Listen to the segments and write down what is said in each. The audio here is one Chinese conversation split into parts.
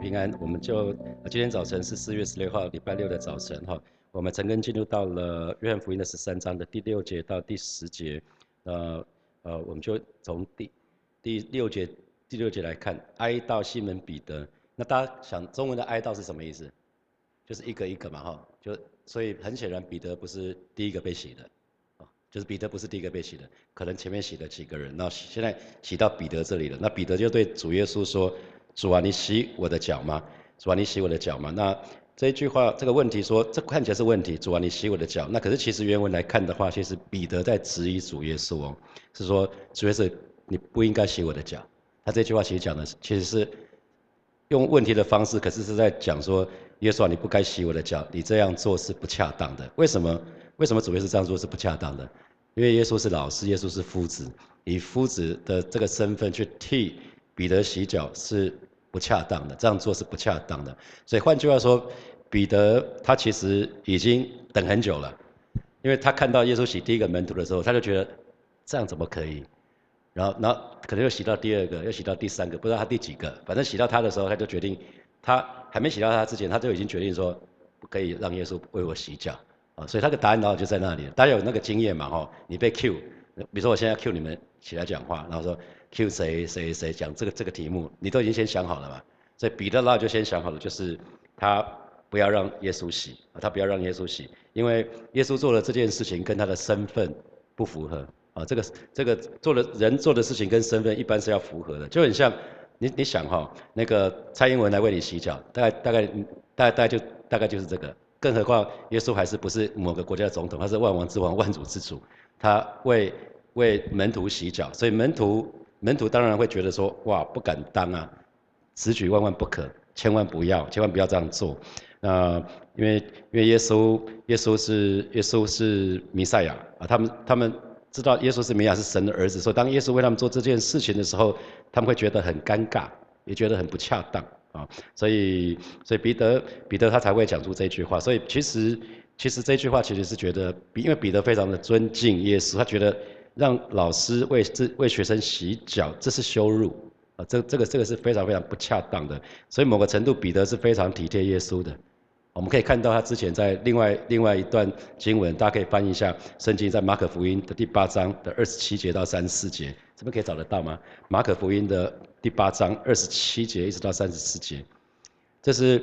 平安，我们就今天早晨是四月十六号，礼拜六的早晨哈。我们曾经进入到了约翰福音的十三章的第六节到第十节，呃呃，我们就从第第六节第六节来看，哀悼西门彼得。那大家想中文的哀悼是什么意思？就是一个一个嘛哈，就所以很显然彼得不是第一个被洗的，就是彼得不是第一个被洗的，可能前面洗了几个人，那现在洗到彼得这里了，那彼得就对主耶稣说。主啊，你洗我的脚吗？主啊，你洗我的脚吗？那这一句话，这个问题说，这看起来是问题。主啊，你洗我的脚。那可是其实原文来看的话，其实彼得在质疑主耶稣哦，是说主耶稣你不应该洗我的脚。他这句话其实讲的其实是用问题的方式，可是是在讲说，耶稣啊，你不该洗我的脚，你这样做是不恰当的。为什么？为什么主耶稣这样做是不恰当的？因为耶稣是老师，耶稣是夫子，以夫子的这个身份去替。彼得洗脚是不恰当的，这样做是不恰当的。所以换句话说，彼得他其实已经等很久了，因为他看到耶稣洗第一个门徒的时候，他就觉得这样怎么可以？然后，然后可能又洗到第二个，又洗到第三个，不知道他第几个。反正洗到他的时候，他就决定，他还没洗到他之前，他就已经决定说不可以让耶稣为我洗脚啊。所以他的答案然后就在那里。大家有那个经验嘛？哈，你被 Q，比如说我现在 Q 你们起来讲话，然后说。Q 谁谁谁讲这个这个题目，你都已经先想好了嘛？所以彼得那就先想好了，就是他不要让耶稣洗，他不要让耶稣洗，因为耶稣做了这件事情跟他的身份不符合啊。这个这个做了人做的事情跟身份一般是要符合的，就很像你你想哈，那个蔡英文来为你洗脚，大概大概大概大概就大概就是这个，更何况耶稣还是不是某个国家的总统，他是万王之王万主之主，他为为门徒洗脚，所以门徒。门徒当然会觉得说，哇，不敢当啊，此举万万不可，千万不要，千万不要这样做。那因为因为耶稣耶稣是耶稣是弥赛亚啊，他们他们知道耶稣是弥亚是神的儿子，所以当耶稣为他们做这件事情的时候，他们会觉得很尴尬，也觉得很不恰当啊。所以所以彼得彼得他才会讲出这句话。所以其实其实这句话其实是觉得，因为彼得非常的尊敬耶稣，他觉得。让老师为这为学生洗脚，这是羞辱啊！这这个这个是非常非常不恰当的。所以某个程度，彼得是非常体贴耶稣的。我们可以看到他之前在另外另外一段经文，大家可以翻一下圣经，在马可福音的第八章的二十七节到三十四节，这边可以找得到吗？马可福音的第八章二十七节一直到三十四节，这是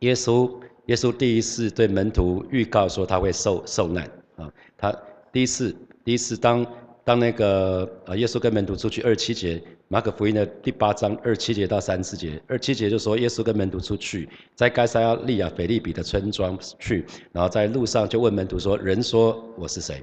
耶稣耶稣第一次对门徒预告说他会受受难啊，他第一次。第一次，当当那个呃，耶稣跟门徒出去，二七节，马可福音的第八章二七节到三四节，二七节就说耶稣跟门徒出去，在该撒利亚腓利比的村庄去，然后在路上就问门徒说：“人说我是谁？”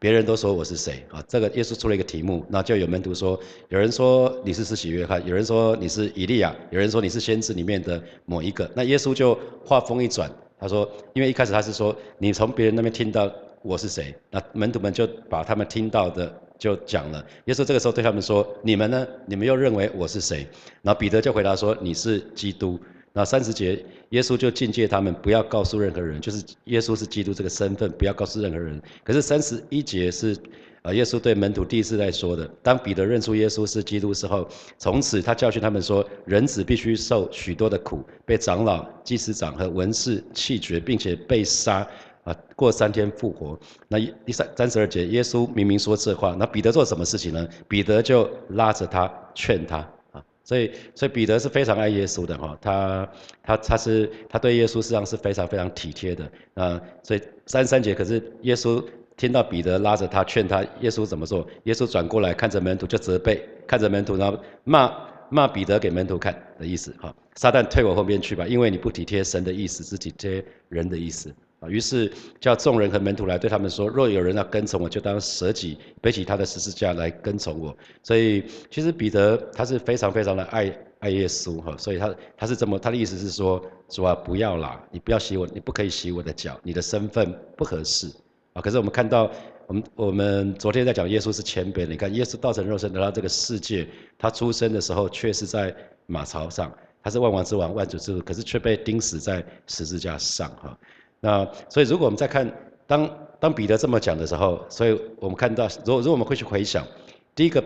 别人都说我是谁啊？这个耶稣出了一个题目，那就有门徒说：“有人说你是施洗约翰，有人说你是以利亚，有人说你是先知里面的某一个。”那耶稣就话锋一转，他说：“因为一开始他是说你从别人那边听到。”我是谁？那门徒们就把他们听到的就讲了。耶稣这个时候对他们说：“你们呢？你们又认为我是谁？”然后彼得就回答说：“你是基督。”那三十节，耶稣就境界他们不要告诉任何人，就是耶稣是基督这个身份不要告诉任何人。可是三十一节是，呃，耶稣对门徒第一次在说的。当彼得认出耶稣是基督之后，从此他教训他们说：“人子必须受许多的苦，被长老、祭司长和文士弃绝，并且被杀。”啊，过三天复活。那第三三十二节，耶稣明明说这话，那彼得做什么事情呢？彼得就拉着他劝他啊，所以所以彼得是非常爱耶稣的哈，他他他是他对耶稣实际上是非常非常体贴的啊。所以三十三节，可是耶稣听到彼得拉着他劝他，耶稣怎么做？耶稣转过来看着门徒就责备，看着门徒然后骂骂彼得给门徒看的意思哈。撒旦退我后边去吧，因为你不体贴神的意思，是体贴人的意思。于是叫众人和门徒来对他们说：若有人要跟从我，就当舍己，背起他的十字架来跟从我。所以其实彼得他是非常非常的爱爱耶稣哈，所以他他是这么他的意思是说：主啊，不要啦，你不要洗我，你不可以洗我的脚，你的身份不合适啊。可是我们看到，我们我们昨天在讲耶稣是谦卑，你看耶稣道成肉身来到这个世界，他出生的时候却是在马槽上，他是万王之王万主之主，可是却被钉死在十字架上哈。那所以，如果我们再看当当彼得这么讲的时候，所以我们看到，如果如果我们会去回想，第一个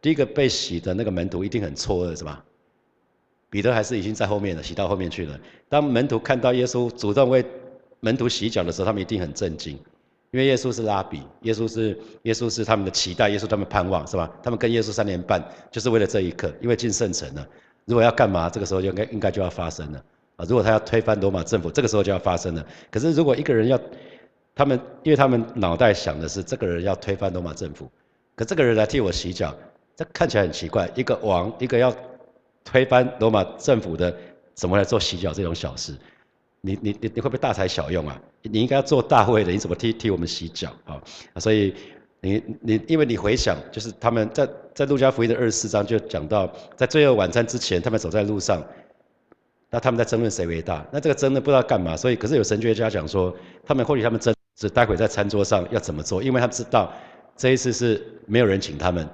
第一个被洗的那个门徒一定很错愕，是吧？彼得还是已经在后面了，洗到后面去了。当门徒看到耶稣主动为门徒洗脚的时候，他们一定很震惊，因为耶稣是拉比，耶稣是耶稣是他们的期待，耶稣他们盼望是吧？他们跟耶稣三年半就是为了这一刻，因为进圣城了。如果要干嘛，这个时候就应该应该就要发生了啊！如果他要推翻罗马政府，这个时候就要发生了。可是如果一个人要，他们因为他们脑袋想的是这个人要推翻罗马政府，可这个人来替我洗脚，这看起来很奇怪，一个王，一个要。推翻罗马政府的，怎么来做洗脚这种小事？你你你你会不会大材小用啊？你应该要做大会的，你怎么替替我们洗脚啊？所以你你因为你回想，就是他们在在路加福音的二十四章就讲到，在最后晚餐之前，他们走在路上，那他们在争论谁为大。那这个争论不知道干嘛，所以可是有神学家讲说，他们或许他们争是待会在餐桌上要怎么做，因为他们知道这一次是没有人请他们。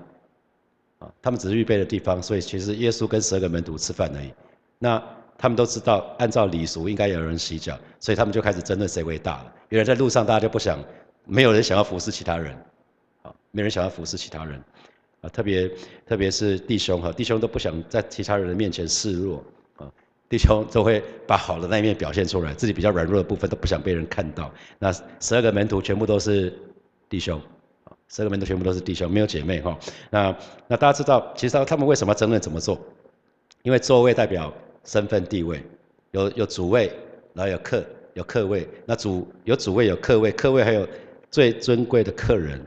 啊他们只是预备的地方，所以其实耶稣跟十二个门徒吃饭而已。那他们都知道，按照礼俗应该有人洗脚，所以他们就开始争论谁为大了。原来在路上大家就不想，没有人想要服侍其他人，啊，没人想要服侍其他人，啊，特别特别是弟兄哈，弟兄都不想在其他人的面前示弱，弟兄都会把好的那一面表现出来，自己比较软弱的部分都不想被人看到。那十二个门徒全部都是弟兄。十二个门徒全部都是弟兄，没有姐妹哈。那那大家知道，其实他们为什么争论怎么做？因为座位代表身份地位，有有主位，然后有客有客位。那主有主位有客位，客位还有最尊贵的客人。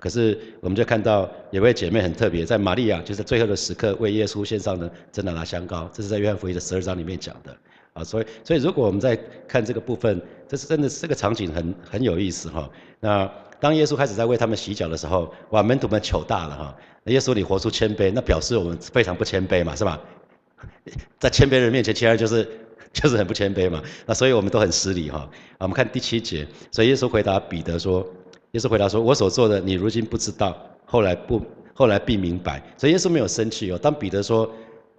可是我们就看到有位姐妹很特别，在玛利亚就是最后的时刻为耶稣献上的真的拿香膏，这是在约翰福音的十二章里面讲的。啊，所以所以如果我们在看这个部分，这是真的这个场景很很有意思哈。那。当耶稣开始在为他们洗脚的时候，哇，门徒们糗大了哈！耶稣你活出谦卑，那表示我们非常不谦卑嘛，是吧？在谦卑人面前，其他人就是 就是很不谦卑嘛。那所以我们都很失礼哈。我们看第七节，所以耶稣回答彼得说：“耶稣回答说，我所做的你如今不知道，后来不后来必明白。”所以耶稣没有生气哦。当彼得说。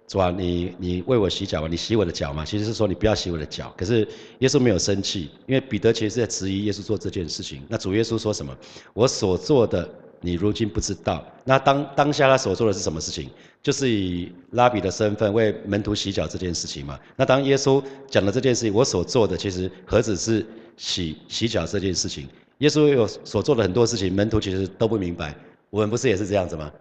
主啊，你你为我洗脚吧？你洗我的脚嘛？其实是说你不要洗我的脚。可是耶稣没有生气，因为彼得其实是在质疑耶稣做这件事情。那主耶稣说什么？我所做的你如今不知道。那当当下他所做的是什么事情？就是以拉比的身份为门徒洗脚这件事情嘛。那当耶稣讲了这件事情，我所做的其实何止是洗洗脚这件事情？耶稣有所做的很多事情，门徒其实都不明白。我们不是也是这样子吗？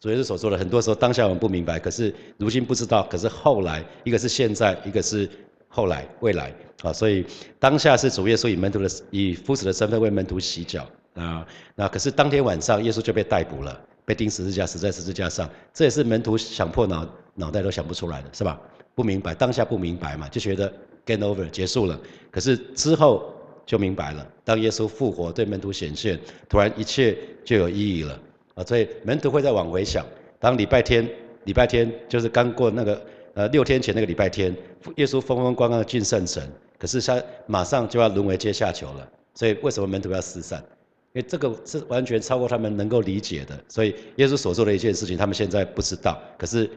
主耶稣所做的，很多时候当下我们不明白，可是如今不知道，可是后来，一个是现在，一个是后来未来啊，所以当下是主耶稣以门徒的以夫子的身份为门徒洗脚啊，那可是当天晚上耶稣就被逮捕了，被钉十字架，死在十字架上，这也是门徒想破脑脑袋都想不出来的，是吧？不明白，当下不明白嘛，就觉得 get over 结束了，可是之后就明白了，当耶稣复活对门徒显现，突然一切就有意义了。啊，所以门徒会在往回想，当礼拜天，礼拜天就是刚过那个呃六天前那个礼拜天，耶稣风风光光的进圣城，可是他马上就要沦为阶下囚了。所以为什么门徒要四散？因为这个是完全超过他们能够理解的。所以耶稣所做的一件事情，他们现在不知道，可是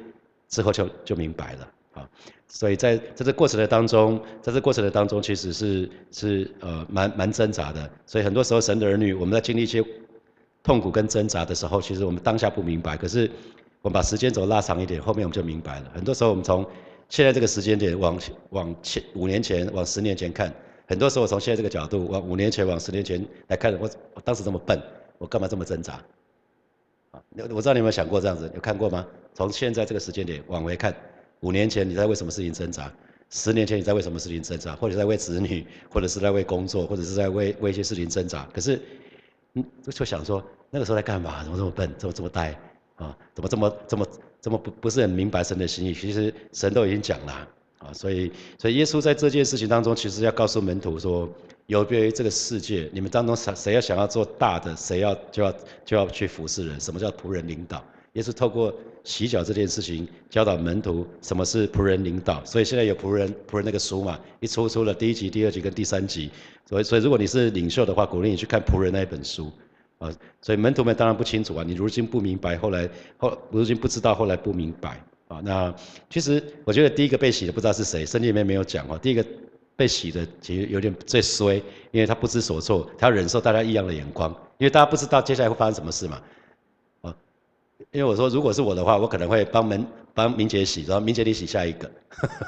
之后就就明白了。啊，所以在在这过程的当中，在这过程的当中，其实是是呃蛮蛮挣扎的。所以很多时候神的儿女，我们在经历一些。痛苦跟挣扎的时候，其实我们当下不明白，可是我们把时间轴拉长一点，后面我们就明白了。很多时候我们从现在这个时间点往往前五年前、往十年前看，很多时候从现在这个角度往五年前、往十年前来看，我我当时这么笨，我干嘛这么挣扎？啊，我知道你有没有想过这样子，有看过吗？从现在这个时间点往回看，五年前你在为什么事情挣扎？十年前你在为什么事情挣扎？或者在为子女，或者是在为工作，或者是在为为一些事情挣扎？可是。嗯，就想说那个时候在干嘛？怎么这么笨？怎么这么呆？啊，怎么这么这么这么不不是很明白神的心意？其实神都已经讲了啊，所以所以耶稣在这件事情当中，其实要告诉门徒说，有别于这个世界，你们当中谁谁要想要做大的，谁要就要就要去服侍人。什么叫仆人领导？也是透过洗脚这件事情教导门徒什么是仆人领导。所以现在有仆人仆人那个书嘛，一出出了第一集、第二集跟第三集。所以所以如果你是领袖的话，鼓励你去看仆人那一本书啊。所以门徒们当然不清楚啊，你如今不明白，后来后如今不知道，后来不明白啊。那其实我觉得第一个被洗的不知道是谁，圣经里面没有讲哦。第一个被洗的其实有点最衰，因为他不知所措，他要忍受大家异样的眼光，因为大家不知道接下来会发生什么事嘛。因为我说如果是我的话，我可能会帮门帮明姐洗，然后明姐你洗下一个，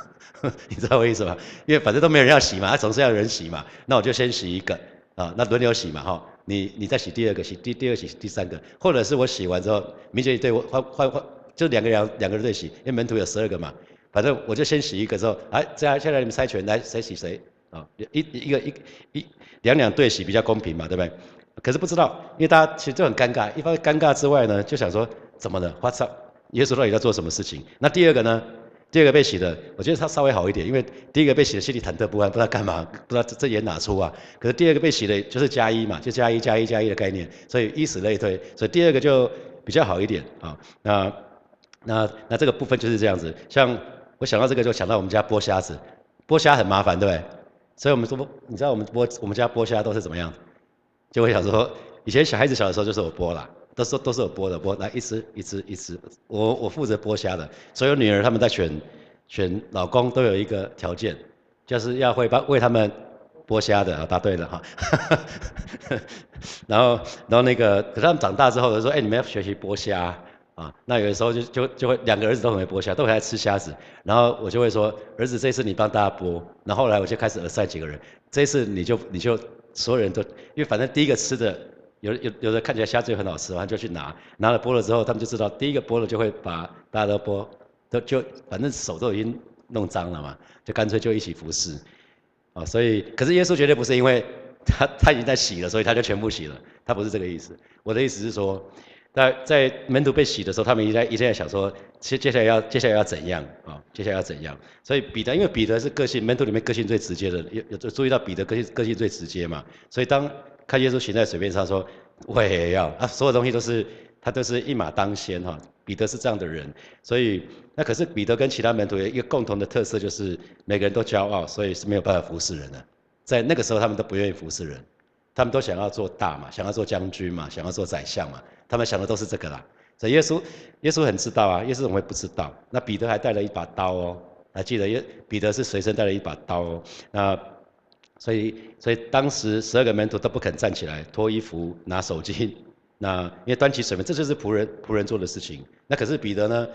你知道我意思吗？因为反正都没有人要洗嘛，他总是要人洗嘛，那我就先洗一个啊，那轮流洗嘛哈，你你再洗第二个，洗第第二洗第三个，或者是我洗完之后，明姐对我换换换，就两个人两个人对洗，因为门徒有十二个嘛，反正我就先洗一个之后，哎，这样现在你们猜拳来谁洗谁啊，一一个一一两两对洗比较公平嘛，对不对？可是不知道，因为大家其实就很尴尬。一方面尴尬之外呢，就想说怎么了？What's up？耶稣到底在做什么事情？那第二个呢？第二个被洗的，我觉得他稍微好一点，因为第一个被洗的心里忐忑不安，不知道干嘛，不知道这这演哪出啊？可是第二个被洗的，就是加一嘛，就加一加一加一的概念，所以以此类推，所以第二个就比较好一点啊。那那那这个部分就是这样子。像我想到这个，就想到我们家剥虾子，剥虾很麻烦，对不对？所以我们说，你知道我们剥我们家剥虾都是怎么样？就会想说，以前小孩子小的时候就是我剥啦，都是都是我剥的，剥来一只一只一只，我我负责剥虾的。所有女儿他们在选选老公都有一个条件，就是要会帮为他们剥虾的啊，答对了哈。然后然后那个，可是他们长大之后就说，哎，你们要学习剥虾啊。那有的时候就就就会两个儿子都很会剥虾，都很爱吃虾子。然后我就会说，儿子这次你帮大家剥。然后后来我就开始耳塞几个人，这次你就你就。所有人都，因为反正第一个吃的，有有有的看起来虾子又很好吃，完就去拿，拿了剥了之后，他们就知道第一个剥了就会把大家都剥，都就反正手都已经弄脏了嘛，就干脆就一起服侍，啊，所以可是耶稣绝对不是因为他他已经在洗了，所以他就全部洗了，他不是这个意思，我的意思是说。在在门徒被洗的时候，他们一在一直在想说，接接下来要接下来要怎样啊？接下来要怎样？所以彼得，因为彼得是个性门徒里面个性最直接的，有有注意到彼得个性个性最直接嘛？所以当看耶稣行在水面上说，我也要啊，所有东西都是他都是一马当先哈。彼得是这样的人，所以那可是彼得跟其他门徒有一个共同的特色，就是每个人都骄傲，所以是没有办法服侍人的。在那个时候，他们都不愿意服侍人，他们都想要做大嘛，想要做将军嘛，想要做宰相嘛。他们想的都是这个啦，所以耶稣，耶稣很知道啊，耶稣怎么会不知道？那彼得还带了一把刀哦，还记得耶彼得是随身带了一把刀哦，那所以所以当时十二个门徒都不肯站起来脱衣服拿手巾，那因为端起水面，这就是仆人仆人做的事情。那可是彼得呢？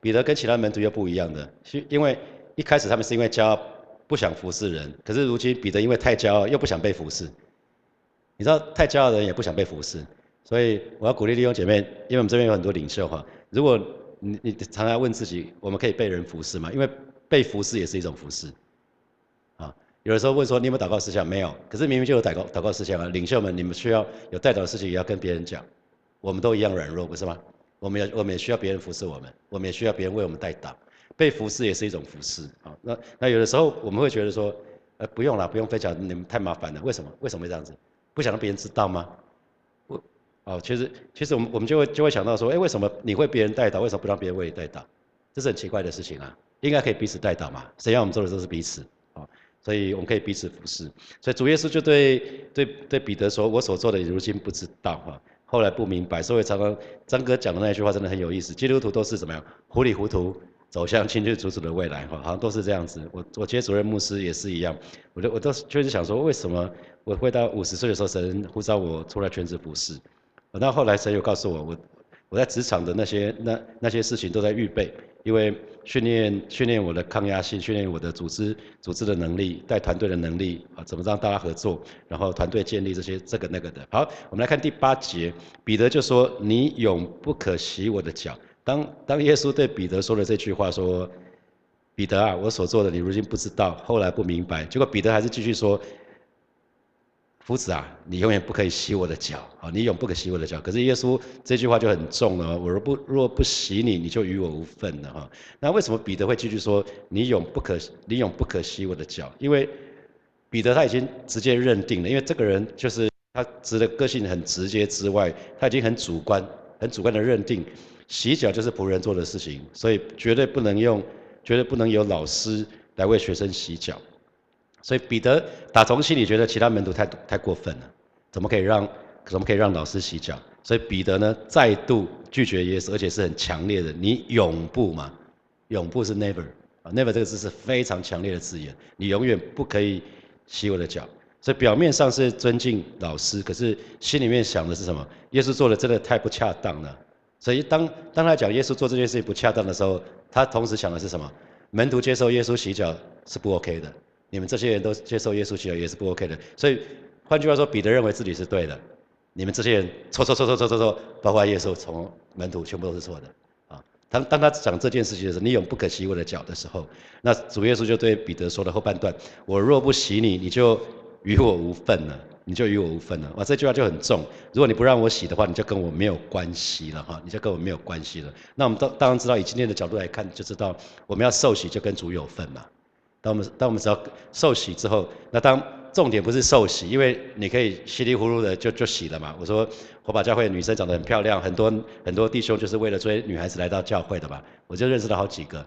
彼得跟其他门徒又不一样的，是因为一开始他们是因为骄傲不想服侍人，可是如今彼得因为太骄傲又不想被服侍，你知道太骄傲的人也不想被服侍。所以我要鼓励弟兄姐妹，因为我们这边有很多领袖哈。如果你你常常问自己，我们可以被人服侍吗？因为被服侍也是一种服侍。啊，有的时候问说你有没有祷告思想？没有。可是明明就有祷告祷告思想啊。领袖们，你们需要有代祷的事情，也要跟别人讲。我们都一样软弱，不是吗？我们也我们也需要别人服侍我们，我们也需要别人为我们代祷。被服侍也是一种服侍啊。那那有的时候我们会觉得说，呃，不用了，不用分享，你们太麻烦了。为什么？为什么会这样子？不想让别人知道吗？哦，其实其实我们我们就会就会想到说，哎，为什么你会别人带导，为什么不让别人为你带导？这是很奇怪的事情啊，应该可以彼此带导嘛。谁要我们做的都是彼此，啊，所以我们可以彼此服侍。所以主耶稣就对对对彼得说：“我所做的，如今不知道哈，后来不明白。”所以常常张哥讲的那一句话真的很有意思。基督徒都是怎么样？糊里糊涂走向清清楚楚的未来哈，好像都是这样子。我我接主任牧师也是一样，我就我都确实想说，为什么我会到五十岁的时候，神呼召我出来全职服侍？那后来神又告诉我，我我在职场的那些那那些事情都在预备，因为训练训练我的抗压性，训练我的组织组织的能力，带团队的能力啊，怎么让大家合作，然后团队建立这些这个那个的。好，我们来看第八节，彼得就说：“你永不可洗我的脚。”当当耶稣对彼得说了这句话，说：“彼得啊，我所做的你如今不知道，后来不明白。”结果彼得还是继续说。夫子啊，你永远不可以洗我的脚啊！你永不可洗我的脚。可是耶稣这句话就很重了，我若不若不洗你，你就与我无份了哈。那为什么彼得会继续说你永不可你永不可洗我的脚？因为彼得他已经直接认定了，因为这个人就是他直的个性很直接之外，他已经很主观很主观的认定洗脚就是仆人做的事情，所以绝对不能用绝对不能有老师来为学生洗脚。所以彼得打从心里觉得其他门徒太太过分了，怎么可以让怎么可以让老师洗脚？所以彼得呢再度拒绝耶稣，而且是很强烈的。你永不嘛？永不是 never 啊，never 这个字是非常强烈的字眼。你永远不可以洗我的脚。所以表面上是尊敬老师，可是心里面想的是什么？耶稣做的真的太不恰当了，所以当当他讲耶稣做这件事情不恰当的时候，他同时想的是什么？门徒接受耶稣洗脚是不 OK 的，你们这些人都接受耶稣洗脚也是不 OK 的。所以换句话说，彼得认为自己是对的，你们这些人错错错错错错错，包括耶稣从门徒全部都是错的。啊，当当他讲这件事情的时候，你有不可洗我的脚的时候，那主耶稣就对彼得说的后半段：我若不洗你，你就与我无份了。你就与我无份了，哇，这句话就很重。如果你不让我洗的话，你就跟我没有关系了哈，你就跟我没有关系了。那我们当当然知道，以今天的角度来看，就知道我们要受洗就跟主有份嘛。当我们当我们只要受洗之后，那当重点不是受洗，因为你可以稀里糊涂的就就洗了嘛。我说火把教会女生长得很漂亮，很多很多弟兄就是为了追女孩子来到教会的嘛。我就认识了好几个，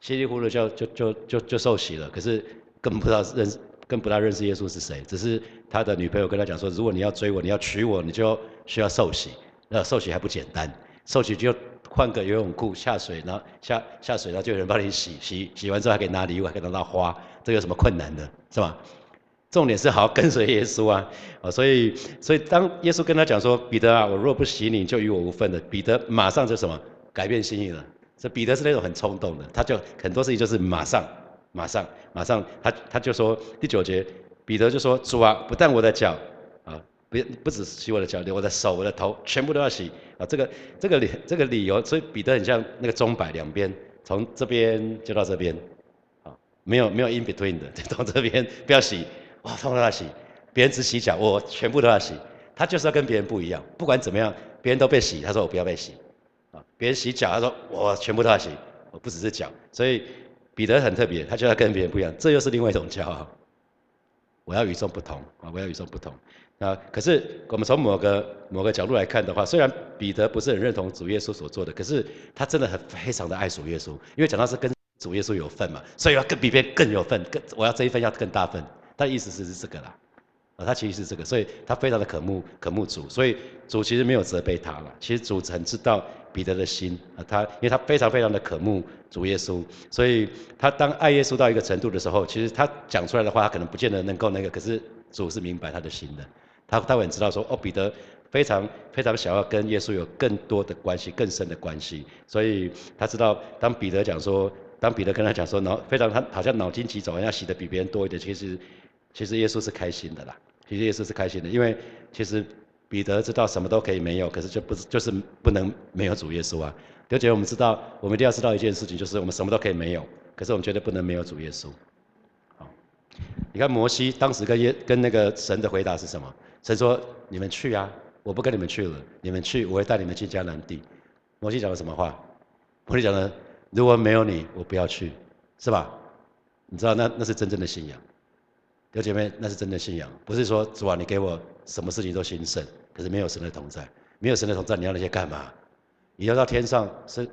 稀里糊涂就就就就就受洗了，可是根本不知道认识。更不大认识耶稣是谁，只是他的女朋友跟他讲说，如果你要追我，你要娶我，你就需要受洗。那受洗还不简单，受洗就换个游泳裤下水，然后下下水，然后就有人帮你洗洗洗完之后还可以拿礼物，还可以拿花，这有什么困难的，是吧？重点是好好跟随耶稣啊！啊，所以所以当耶稣跟他讲说，彼得啊，我若不洗你，就与我无份的。彼得马上就什么改变心意了。这彼得是那种很冲动的，他就很多事情就是马上。马上，马上，他他就说第九节，彼得就说主啊，不但我的脚，不不只是洗我的脚，我的手、我的头，全部都要洗啊。这个这个理这个理由，所以彼得很像那个钟摆两边，从这边就到这边，啊，没有没有 in between 的，就到这边不要洗，哇，通通都要洗。别人只洗脚，我全部都要洗。他就是要跟别人不一样，不管怎么样，别人都被洗，他说我不要被洗，啊，别人洗脚，他说我全部都要洗，我不只是脚，所以。彼得很特别，他就要跟别人不一样，这又是另外一种骄傲。我要与众不同啊！我要与众不同啊！可是我们从某个某个角度来看的话，虽然彼得不是很认同主耶稣所做的，可是他真的很非常的爱主耶稣，因为讲到是跟主耶稣有份嘛，所以要更比别人更有份，更我要这一份要更大份。他意思是是这个啦，啊，他其实是这个，所以他非常的渴慕渴慕主，所以主其实没有责备他了，其实主很知道。彼得的心啊，他因为他非常非常的渴慕主耶稣，所以他当爱耶稣到一个程度的时候，其实他讲出来的话，他可能不见得能够那个，可是主是明白他的心的，他他很知道说，哦，彼得非常非常想要跟耶稣有更多的关系，更深的关系，所以他知道当彼得讲说，当彼得跟他讲说，脑非常他好像脑筋急转弯，要洗的比别人多一点，其实其实耶稣是开心的啦，其实耶稣是开心的，因为其实。彼得知道什么都可以没有，可是就不是就是不能没有主耶稣啊。刘姐，我们知道，我们一定要知道一件事情，就是我们什么都可以没有，可是我们绝对不能没有主耶稣。好，你看摩西当时跟耶跟那个神的回答是什么？神说：“你们去啊，我不跟你们去了，你们去，我会带你们去迦南地。”摩西讲了什么话？摩西讲了：“如果没有你，我不要去，是吧？”你知道那那是真正的信仰。有姐妹，那是真的信仰，不是说主啊，你给我什么事情都兴盛，可是没有神的同在，没有神的同在，你要那些干嘛？你要到天上是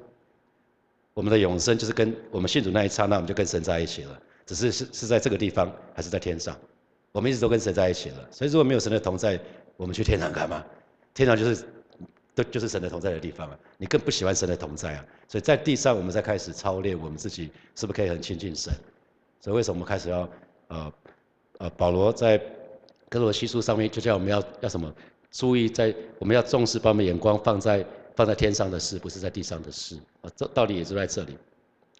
我们的永生，就是跟我们信主那一刹那，我们就跟神在一起了。只是是是在这个地方，还是在天上？我们一直都跟神在一起了。所以如果没有神的同在，我们去天堂干嘛？天堂就是都就是神的同在的地方啊。你更不喜欢神的同在啊。所以在地上，我们在开始操练我们自己，是不是可以很亲近神？所以为什么我们开始要呃？呃，保罗在哥罗西书上面就叫我们要要什么？注意在我们要重视，把我们眼光放在放在天上的事，不是在地上的事。啊，这道理也是在这里。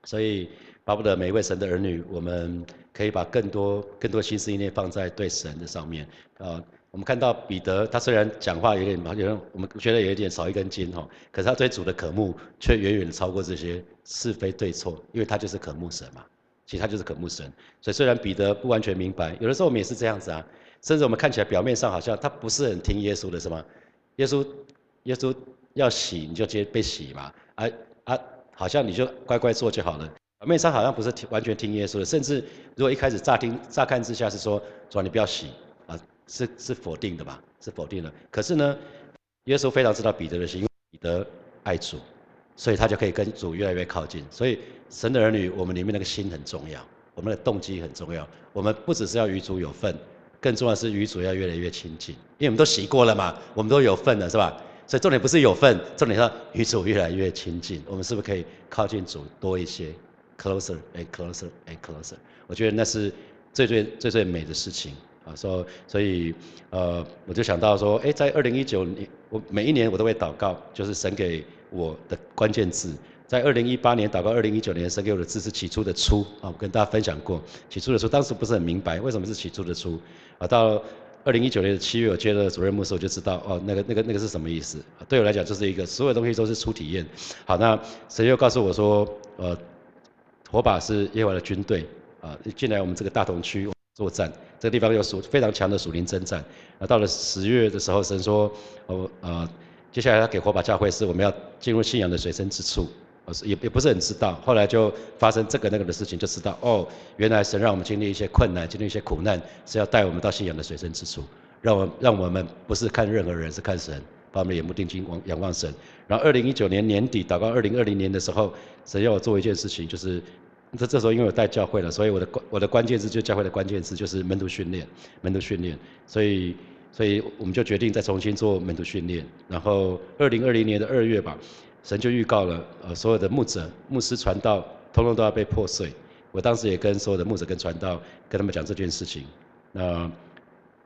所以巴不得每一位神的儿女，我们可以把更多更多心思意念放在对神的上面。啊，我们看到彼得，他虽然讲话有点有点，我们觉得有点少一根筋哈，可是他对主的渴慕却远远超过这些是非对错，因为他就是渴慕神嘛。其实他就是渴慕神，所以虽然彼得不完全明白，有的时候我们也是这样子啊。甚至我们看起来表面上好像他不是很听耶稣的，是吗？耶稣，耶稣要洗你就接被洗嘛，啊啊，好像你就乖乖做就好了。表面上好像不是听完全听耶稣的，甚至如果一开始乍听乍看之下是说，主你不要洗啊，是是否定的吧？是否定的。可是呢，耶稣非常知道彼得的心，因为彼得爱主。所以他就可以跟主越来越靠近。所以神的儿女，我们里面那个心很重要，我们的动机很重要。我们不只是要与主有份，更重要是与主要越来越亲近。因为我们都洗过了嘛，我们都有份了，是吧？所以重点不是有份，重点是与主越来越亲近。我们是不是可以靠近主多一些，closer 哎 closer 哎 closer？我觉得那是最最最最美的事情啊，说所以呃，我就想到说，哎，在二零一九年，我每一年我都会祷告，就是神给我的关键字。在二零一八年祷告，二零一九年神给我的字是起初的初啊，我跟大家分享过起初的初，当时不是很明白为什么是起初的初啊。到二零一九年的七月，我接了主任牧师，我就知道哦，那个那个那个是什么意思？对我来讲，就是一个所有东西都是初体验。好，那神又告诉我说，呃，火把是耶和华的军队啊，进来我们这个大同区作战，这个地方有属非常强的属灵征战。啊，到了十月的时候，神说，哦呃，接下来他给火把教会是我们要进入信仰的水深之处。我是也也不是很知道，后来就发生这个那个的事情，就知道哦，原来神让我们经历一些困难，经历一些苦难，是要带我们到信仰的水深之处，让我让我们不是看任何人，是看神，把我们的眼目定睛望仰望神。然后二零一九年年底祷告，二零二零年的时候，神要我做一件事情，就是这这时候因为我带教会了，所以我的关我的关键字就教会的关键字就是门徒训练，门徒训练，所以所以我们就决定再重新做门徒训练。然后二零二零年的二月吧。神就预告了，呃，所有的牧者、牧师、传道，通通都要被破碎。我当时也跟所有的牧者跟传道，跟他们讲这件事情。那，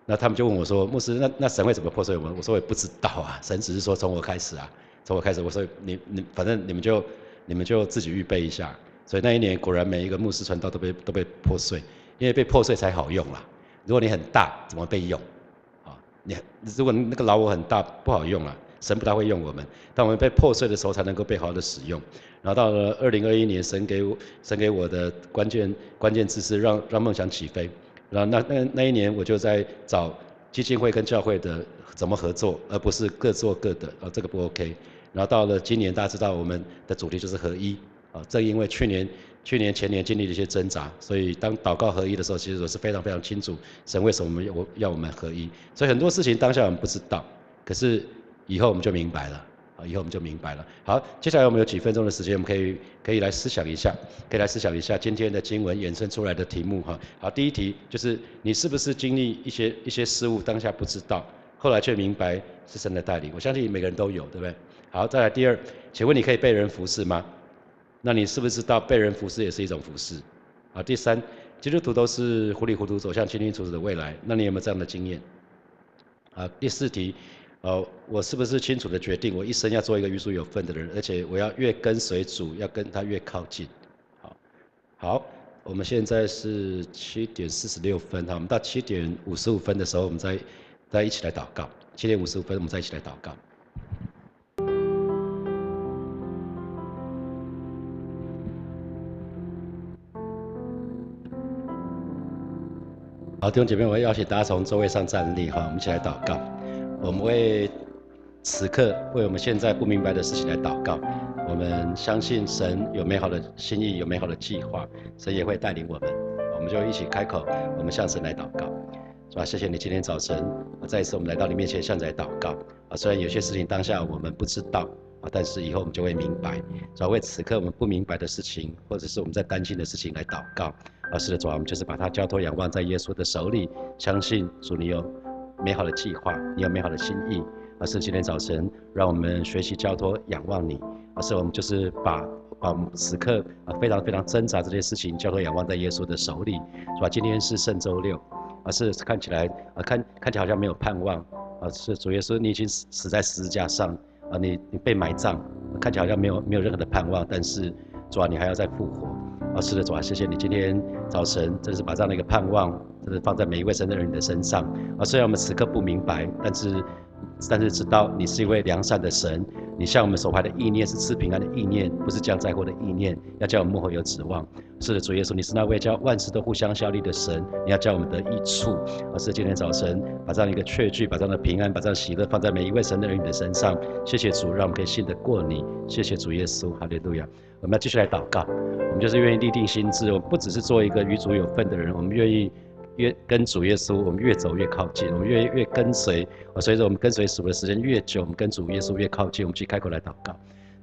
那他们就问我说：“牧师，那那神会怎么破碎我们？”我说：“我也不知道啊，神只是说从我开始啊，从我开始。”我说：“你你反正你们就你们就自己预备一下。”所以那一年果然每一个牧师传道都被都被破碎，因为被破碎才好用啦。如果你很大，怎么被用？啊，你如果那个老我很大，不好用啊。神不大会用我们，当我们被破碎的时候，才能够被好好的使用。然后到了二零二一年，神给我神给我的关键关键字是让让梦想起飞。然后那那那一年，我就在找基金会跟教会的怎么合作，而不是各做各的。啊，这个不 OK。然后到了今年，大家知道我们的主题就是合一。啊，正因为去年去年前年经历了一些挣扎，所以当祷告合一的时候，其实我是非常非常清楚神为什么要我要我们合一。所以很多事情当下我们不知道，可是。以后我们就明白了，啊，以后我们就明白了。好，接下来我们有几分钟的时间，我们可以可以来思想一下，可以来思想一下今天的经文衍生出来的题目哈。好，第一题就是你是不是经历一些一些事物，当下不知道，后来却明白是神的带领。我相信每个人都有，对不对？好，再来第二，请问你可以被人服侍吗？那你是不是知道被人服侍也是一种服侍？好，第三，基督徒都是糊里糊涂走向清清楚楚的未来，那你有没有这样的经验？好，第四题。呃，我是不是清楚的决定，我一生要做一个与主有份的人，而且我要越跟随主，要跟他越靠近。好，好，我们现在是七点四十六分，哈，我们到七点五十五分的时候，我们再再一起来祷告。七点五十五分，我们再一起来祷告。好，弟兄姐妹，我要邀请大家从座位上站立，哈，我们一起来祷告。我们为此刻为我们现在不明白的事情来祷告。我们相信神有美好的心意，有美好的计划，神也会带领我们。我们就一起开口，我们向神来祷告，是吧？谢谢你今天早晨，再一次我们来到你面前向你来祷告。啊，虽然有些事情当下我们不知道，啊，但是以后我们就会明白。主要为此刻我们不明白的事情，或者是我们在担心的事情来祷告。而，是的，主啊，我们就是把它交托仰望在耶稣的手里，相信主你有。美好的计划，你有美好的心意，而是今天早晨让我们学习交托仰望你，而是我们就是把把此刻啊非常非常挣扎这件事情交托仰望在耶稣的手里，是吧？今天是圣周六，而是看起来啊看看起来好像没有盼望，啊是主耶稣你已经死死在十字架上，啊你你被埋葬，看起来好像没有没有任何的盼望，但是主啊你还要再复活，啊是的主啊谢谢你今天早晨真是把这样的一个盼望。真是放在每一位神的人的身上啊！虽然我们此刻不明白，但是但是知道你是一位良善的神。你向我们所怀的意念是赐平安的意念，不是降灾祸的意念，要叫我们幕后有指望。是的，主耶稣，你是那位叫万事都互相效力的神，你要叫我们得益处。而是今天早晨把这样一个确据，把这样的平安，把这样喜乐放在每一位神的人的身上。谢谢主，让我们可以信得过你。谢谢主耶稣，哈利路亚。我们要继续来祷告，我们就是愿意立定心智，我们不只是做一个与主有份的人，我们愿意。越跟主耶稣，我们越走越靠近，我们越越跟随。随着我们跟随主的时间越久，我们跟主耶稣越靠近。我们去开口来祷告，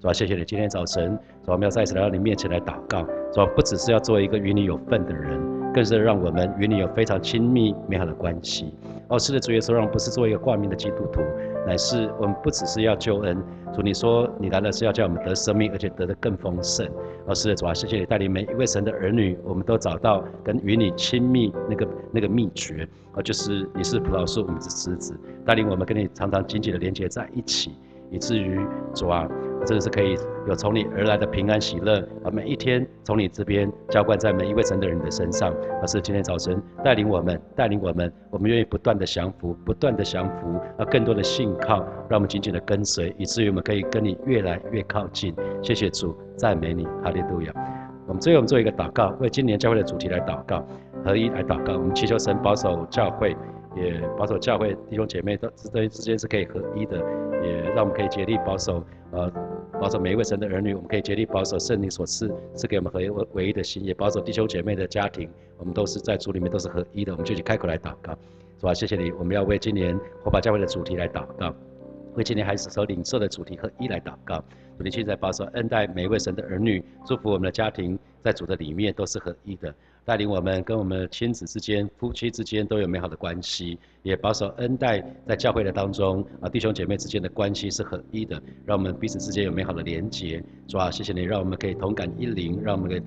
是吧？谢谢你，今天早晨，主我们要再次来到你面前来祷告，是吧？不只是要做一个与你有份的人。更是让我们与你有非常亲密美好的关系。哦，是的，主耶稣，让我们不是做一个挂名的基督徒，乃是我们不只是要救恩。主，你说你来了是要叫我们得生命，而且得的更丰盛。哦，是的，主啊，谢谢你带领每一位神的儿女，我们都找到跟与你亲密那个那个秘诀。哦，就是你是葡萄树，我们是枝子，带领我们跟你常常紧紧的连接在一起，以至于主啊。真的是可以有从你而来的平安喜乐，把每一天从你这边浇灌在每一位神的人的身上。而是今天早晨带领我们，带领我们，我们愿意不断的降服，不断的降服，而更多的信靠，让我们紧紧的跟随，以至于我们可以跟你越来越靠近。谢谢主，赞美你，哈利路亚。我们最后我们做一个祷告，为今年教会的主题来祷告，合一来祷告。我们祈求神保守教会。也保守教会弟兄姐妹都之之间是可以合一的，也让我们可以竭力保守，呃，保守每一位神的儿女，我们可以竭力保守圣灵所赐赐给我们合一唯一的心，也保守弟兄姐妹的家庭，我们都是在主里面都是合一的，我们就去开口来祷告，是吧？谢谢你，我们要为今年火把教会的主题来祷告，为今年孩子所领受的主题合一来祷告，主你现在保守恩待每一位神的儿女，祝福我们的家庭在主的里面都是合一的。带领我们跟我们亲子之间、夫妻之间都有美好的关系，也保守恩待在教会的当中啊，弟兄姐妹之间的关系是合一的，让我们彼此之间有美好的连结。主啊，谢谢你，让我们可以同感一灵，让我们可以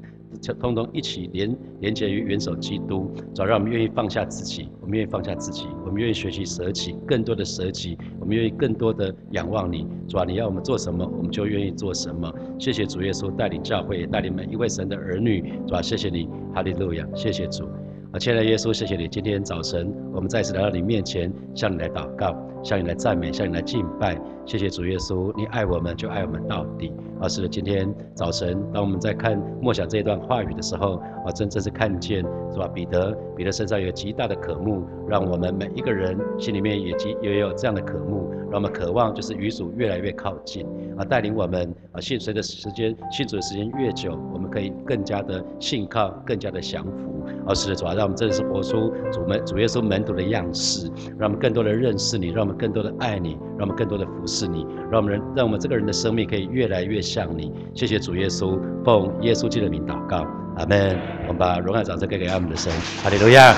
通通一起连连结于元首基督。主啊，让我们愿意放下自己，我们愿意放下自己，我们愿意学习舍己，更多的舍己，我们愿意更多的仰望你。主啊，你要我们做什么，我们就愿意做什么。谢谢主耶稣带领教会，带领每一位神的儿女。主啊，谢谢你，哈利路亚。谢谢主，啊，亲爱的耶稣，谢谢你。今天早晨，我们再次来到你面前，向你来祷告，向你来赞美，向你来敬拜。谢谢主耶稣，你爱我们就爱我们到底。啊，是的，今天早晨，当我们在看默想这一段话语的时候，啊，真正是看见是吧？彼得，彼得身上有极大的渴慕，让我们每一个人心里面也极也有这样的渴慕，让我们渴望就是与主越来越靠近。啊，带领我们啊，信随着时间，信主的时间越久，我们可以更加的信靠，更加的降服。而是的，主啊，让我们真的是活出主门主耶稣门徒的样式，让我们更多的认识你，让们更多的爱你，让我们更多的服侍。你，让我们人，让我们这个人的生命可以越来越像你。谢谢主耶稣，奉耶稣基督的名祷告，阿门。我们把荣耀掌声给给阿们的神，哈利路亚。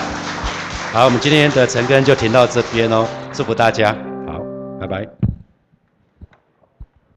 好，我们今天的晨更就停到这边哦，祝福大家，好，拜拜。